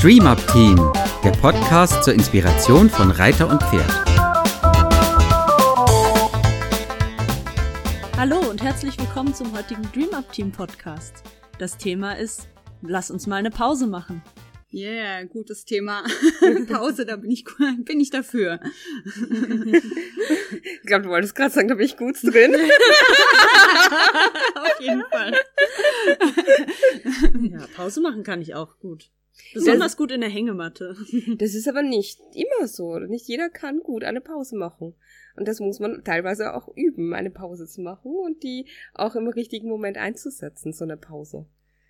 Dream Up Team, der Podcast zur Inspiration von Reiter und Pferd. Hallo und herzlich willkommen zum heutigen Dream Up Team Podcast. Das Thema ist, lass uns mal eine Pause machen. Yeah, gutes Thema. Pause, da bin ich, bin ich dafür. ich glaube, du wolltest gerade sagen, da bin ich gut drin. Auf jeden Fall. ja, Pause machen kann ich auch gut. Besonders gut in der Hängematte. Das ist aber nicht immer so. Nicht jeder kann gut eine Pause machen. Und das muss man teilweise auch üben, eine Pause zu machen und die auch im richtigen Moment einzusetzen, so eine Pause.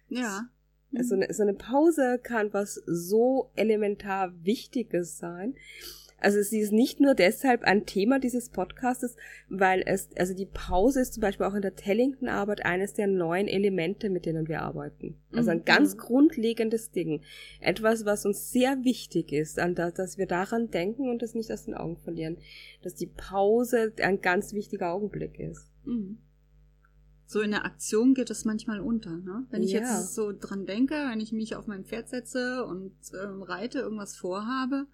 Ja. So eine, so eine Pause kann was so elementar Wichtiges sein. Also sie ist nicht nur deshalb ein Thema dieses Podcastes, weil es, also die Pause ist zum Beispiel auch in der Tellington-Arbeit eines der neuen Elemente, mit denen wir arbeiten. Also ein mhm. ganz mhm. grundlegendes Ding. Etwas, was uns sehr wichtig ist, an das, dass wir daran denken und das nicht aus den Augen verlieren. Dass die Pause ein ganz wichtiger Augenblick ist. Mhm so in der Aktion geht es manchmal unter. Ne? Wenn ich ja. jetzt so dran denke, wenn ich mich auf mein Pferd setze und äh, reite, irgendwas vorhabe,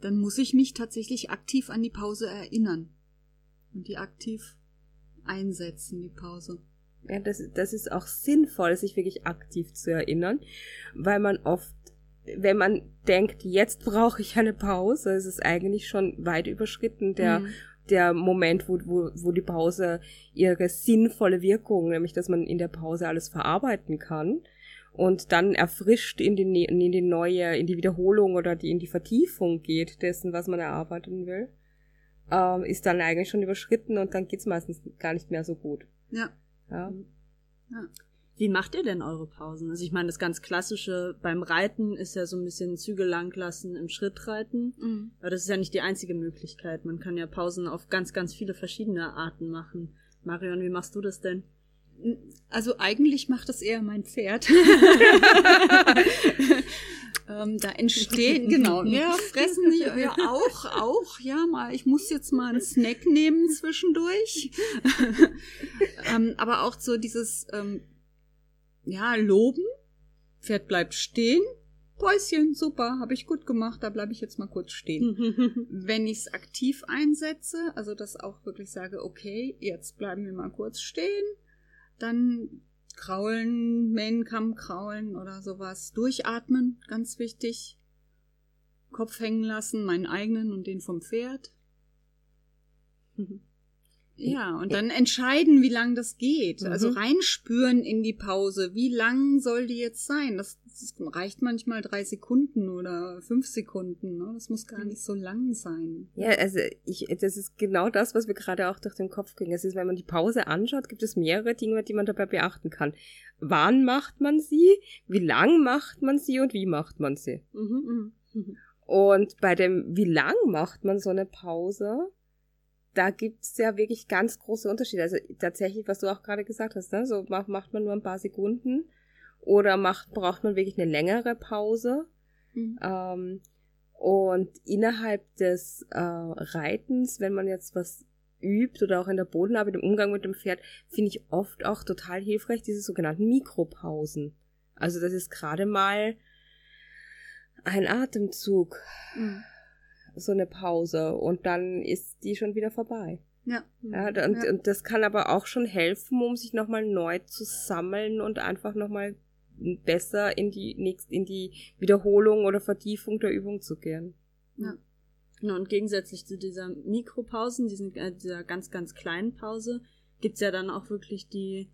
dann muss ich mich tatsächlich aktiv an die Pause erinnern. Und die aktiv einsetzen, die Pause. Ja, das, das ist auch sinnvoll, sich wirklich aktiv zu erinnern, weil man oft, wenn man denkt, jetzt brauche ich eine Pause, ist es eigentlich schon weit überschritten der mhm der Moment, wo, wo, wo die Pause ihre sinnvolle Wirkung, nämlich dass man in der Pause alles verarbeiten kann und dann erfrischt in die, in die neue, in die Wiederholung oder die, in die Vertiefung geht dessen, was man erarbeiten will, ähm, ist dann eigentlich schon überschritten und dann geht's meistens gar nicht mehr so gut. Ja. Ja. ja. Wie macht ihr denn eure Pausen? Also ich meine, das ganz klassische beim Reiten ist ja so ein bisschen Züge lang lassen im Schritt reiten. Mhm. Aber das ist ja nicht die einzige Möglichkeit. Man kann ja Pausen auf ganz, ganz viele verschiedene Arten machen. Marion, wie machst du das denn? Also eigentlich macht das eher mein Pferd. ähm, da entstehen, genau, ja, fressen die ja auch, auch, ja, mal, ich muss jetzt mal einen Snack nehmen zwischendurch. ähm, aber auch so dieses, ähm, ja, loben. Pferd bleibt stehen. Päuschen, super, habe ich gut gemacht, da bleibe ich jetzt mal kurz stehen. Wenn ich es aktiv einsetze, also das auch wirklich sage, okay, jetzt bleiben wir mal kurz stehen, dann kraulen, Mähnenkamm kraulen oder sowas, durchatmen, ganz wichtig. Kopf hängen lassen, meinen eigenen und den vom Pferd. Ja, und dann entscheiden, wie lang das geht. Mhm. Also reinspüren in die Pause. Wie lang soll die jetzt sein? Das, das reicht manchmal drei Sekunden oder fünf Sekunden. Ne? Das muss gar nicht so lang sein. Ja, also ich, das ist genau das, was mir gerade auch durch den Kopf ging. Es ist, wenn man die Pause anschaut, gibt es mehrere Dinge, die man dabei beachten kann. Wann macht man sie? Wie lang macht man sie? Und wie macht man sie? Mhm, mh. Mhm. Und bei dem, wie lang macht man so eine Pause? Da gibt's ja wirklich ganz große Unterschiede. Also tatsächlich, was du auch gerade gesagt hast, ne? so macht, macht man nur ein paar Sekunden oder macht, braucht man wirklich eine längere Pause. Mhm. Ähm, und innerhalb des äh, Reitens, wenn man jetzt was übt oder auch in der Bodenarbeit im Umgang mit dem Pferd, finde ich oft auch total hilfreich diese sogenannten Mikropausen. Also das ist gerade mal ein Atemzug. Mhm so eine Pause und dann ist die schon wieder vorbei. Ja. ja, und, ja. und das kann aber auch schon helfen, um sich nochmal neu zu sammeln und einfach nochmal besser in die nächst, in die Wiederholung oder Vertiefung der Übung zu gehen. Ja. Genau, und gegensätzlich zu dieser Mikropausen, diesen, äh, dieser ganz, ganz kleinen Pause, gibt's ja dann auch wirklich die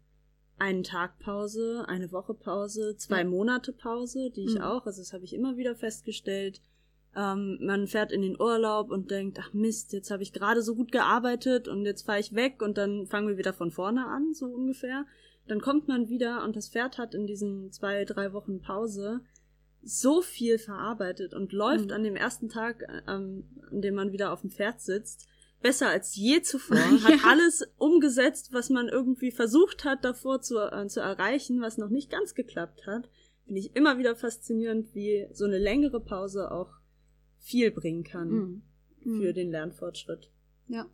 einen Tag Pause, eine Woche Pause, zwei ja. Monate Pause, die ich mhm. auch, also das habe ich immer wieder festgestellt, ähm, man fährt in den Urlaub und denkt, ach Mist, jetzt habe ich gerade so gut gearbeitet und jetzt fahre ich weg und dann fangen wir wieder von vorne an, so ungefähr. Dann kommt man wieder und das Pferd hat in diesen zwei, drei Wochen Pause so viel verarbeitet und läuft mhm. an dem ersten Tag, ähm, an dem man wieder auf dem Pferd sitzt, besser als je zuvor, ja. hat alles umgesetzt, was man irgendwie versucht hat davor zu, äh, zu erreichen, was noch nicht ganz geklappt hat. Finde ich immer wieder faszinierend, wie so eine längere Pause auch viel bringen kann mhm. für den Lernfortschritt. Ja.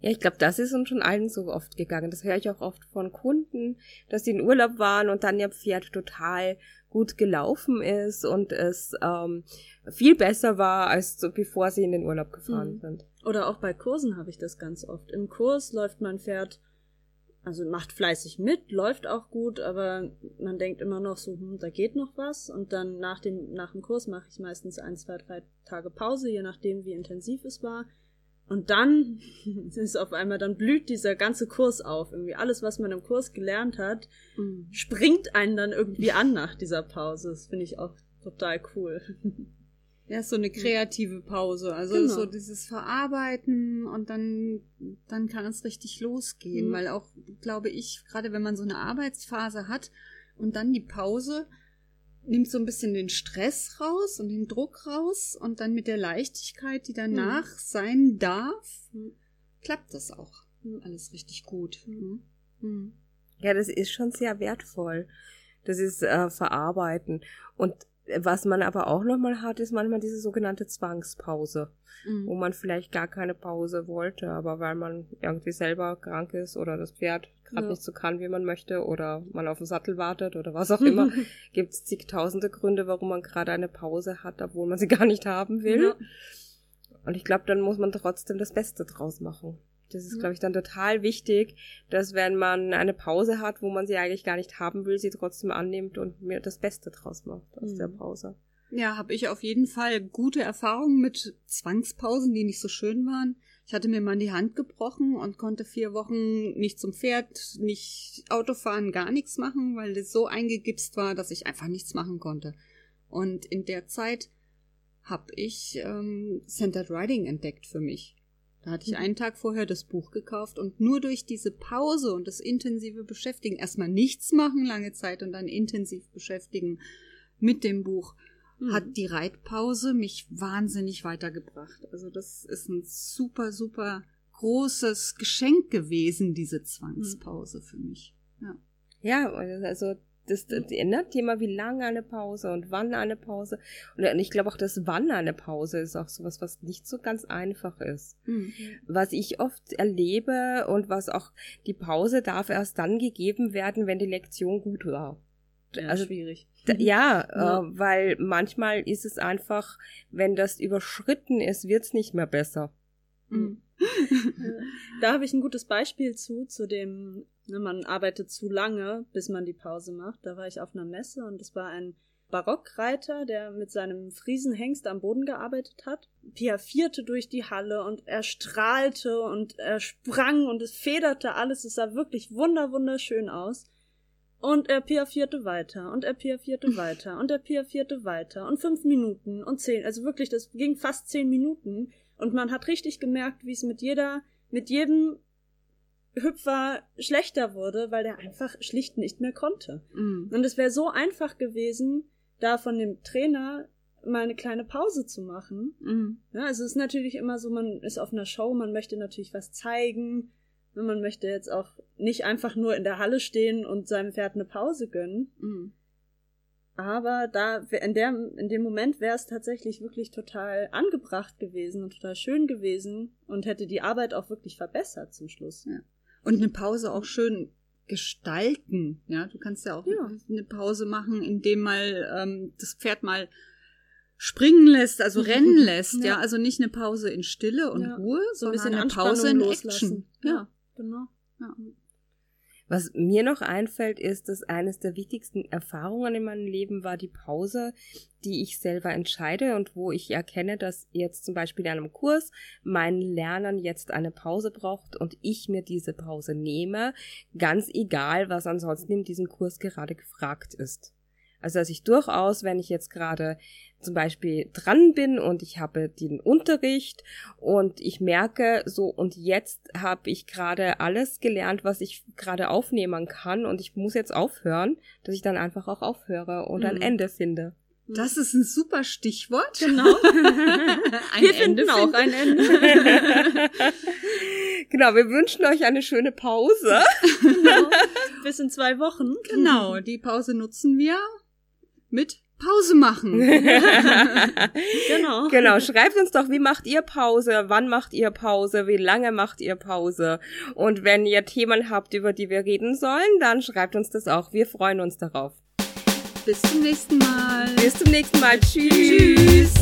Ja, ich glaube, das ist uns schon allen so oft gegangen. Das höre ich auch oft von Kunden, dass sie in Urlaub waren und dann ihr Pferd total gut gelaufen ist und es ähm, viel besser war, als so, bevor sie in den Urlaub gefahren Mhm. sind. Oder auch bei Kursen habe ich das ganz oft. Im Kurs läuft mein Pferd, also macht fleißig mit, läuft auch gut, aber man denkt immer noch so, hm, da geht noch was. Und dann nach dem, nach dem Kurs mache ich meistens ein, zwei, drei Tage Pause, je nachdem, wie intensiv es war. Und dann ist auf einmal, dann blüht dieser ganze Kurs auf. Irgendwie alles, was man im Kurs gelernt hat, Mhm. springt einen dann irgendwie an nach dieser Pause. Das finde ich auch total cool. Ja, so eine kreative Pause. Also Genau. so dieses Verarbeiten und dann, dann kann es richtig losgehen. Mhm. Weil auch, glaube ich, gerade wenn man so eine Arbeitsphase hat und dann die Pause, nimmt so ein bisschen den Stress raus und den Druck raus und dann mit der Leichtigkeit, die danach sein darf, Mhm. klappt das auch. Alles richtig gut. Mhm. Mhm. Ja, das ist schon sehr wertvoll. Das ist äh, Verarbeiten. Und was man aber auch nochmal hat, ist manchmal diese sogenannte Zwangspause, wo Mhm. man vielleicht gar keine Pause wollte, aber weil man irgendwie selber krank ist oder das Pferd gerade Ja. nicht so kann, wie man möchte, oder man auf den Sattel wartet oder was auch immer, gibt es zigtausende Gründe, warum man gerade eine Pause hat, obwohl man sie gar nicht haben will. Ja. Und ich glaube, dann muss man trotzdem das Beste draus machen. Das ist, Ja. glaube ich, dann total wichtig, dass wenn man eine Pause hat, wo man sie eigentlich gar nicht haben will, sie trotzdem annimmt und mir das Beste draus macht aus Mhm. der Pause. Ja, habe ich auf jeden Fall gute Erfahrungen mit Zwangspausen, die nicht so schön waren. Ich hatte mir mal die Hand gebrochen und konnte vier Wochen nicht zum Pferd, nicht Autofahren, gar nichts machen, weil das so eingegipst war, dass ich einfach nichts machen konnte. Und in der Zeit habe ich ähm, Centered Riding entdeckt für mich. Da hatte ich Mhm. einen Tag vorher das Buch gekauft und nur durch diese Pause und das intensive Beschäftigen, erstmal nichts machen lange Zeit und dann intensiv beschäftigen mit dem Buch, Mhm. hat die Reitpause mich wahnsinnig weitergebracht. Also das ist ein super, super großes Geschenk gewesen, diese Zwangspause für mich. Ja. Ja, also das, das ändert immer, wie lange eine Pause und wann eine Pause. Und ich glaube auch, das Wann eine Pause ist auch sowas, was nicht so ganz einfach ist. Was ich oft erlebe und was auch die Pause darf erst dann gegeben werden, wenn die Lektion gut war. Ja, also schwierig. D- Ja, Ja. Äh, weil manchmal ist es einfach, wenn das überschritten ist, wird's nicht mehr besser. Mhm. Da habe ich ein gutes Beispiel zu, zu dem, ne, man arbeitet zu lange, bis man die Pause macht. Da war ich auf einer Messe und es war ein Barockreiter, der mit seinem Friesenhengst am Boden gearbeitet hat. Piaffierte durch die Halle und er strahlte und er sprang und es federte alles. Es sah wirklich wunder, wunderschön aus. Und er piaffierte weiter und er piaffierte weiter und er piaffierte weiter und fünf Minuten und zehn, also wirklich, das ging fast zehn Minuten und man hat richtig gemerkt, wie es mit jeder, mit jedem Hüpfer schlechter wurde, weil der einfach schlicht nicht mehr konnte. Mhm. Und es wäre so einfach gewesen, da von dem Trainer mal eine kleine Pause zu machen. Mhm. Ja, also es ist natürlich immer so, man ist auf einer Show, man möchte natürlich was zeigen. Man möchte jetzt auch nicht einfach nur in der Halle stehen und seinem Pferd eine Pause gönnen. Mhm. Aber da in, der, in dem Moment wäre es tatsächlich wirklich total angebracht gewesen und total schön gewesen und hätte die Arbeit auch wirklich verbessert zum Schluss. Ja. Und eine Pause auch schön gestalten. Ja, du kannst ja auch Ja. eine Pause machen, indem mal ähm, das Pferd mal springen lässt, also rennen lässt. ja. Ja. also nicht eine Pause in Stille und Ja. Ruhe, So ein bisschen eine Pause in loslassen. Action. Ja, genau. Was mir noch einfällt, ist, dass eines der wichtigsten Erfahrungen in meinem Leben war die Pause, die ich selber entscheide und wo ich erkenne, dass jetzt zum Beispiel in einem Kurs mein Lernen jetzt eine Pause braucht und ich mir diese Pause nehme, ganz egal, was ansonsten in diesem Kurs gerade gefragt ist. Also dass ich durchaus, wenn ich jetzt gerade zum Beispiel dran bin und ich habe den Unterricht und ich merke so und jetzt habe ich gerade alles gelernt, was ich gerade aufnehmen kann und ich muss jetzt aufhören, dass ich dann einfach auch aufhöre und ein Mhm. Ende finde. Das ist ein super Stichwort. Genau. ein Wir finden auch ein Ende. genau, wir wünschen euch eine schöne Pause. genau. Bis in zwei Wochen. Genau, die Pause nutzen wir mit Pause machen. Genau. Genau, schreibt uns doch, wie macht ihr Pause? Wann macht ihr Pause? Wie lange macht ihr Pause? Und wenn ihr Themen habt, über die wir reden sollen, dann schreibt uns das auch. Wir freuen uns darauf. Bis zum nächsten Mal. Bis zum nächsten Mal. Tschüss.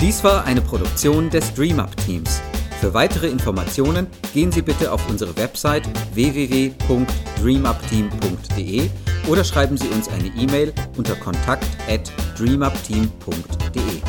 Dies war eine Produktion des DreamUp Teams. Für weitere Informationen gehen Sie bitte auf unsere Website www.dreamupteam.de oder schreiben Sie uns eine E-Mail unter kontakt@dreamupteam.de.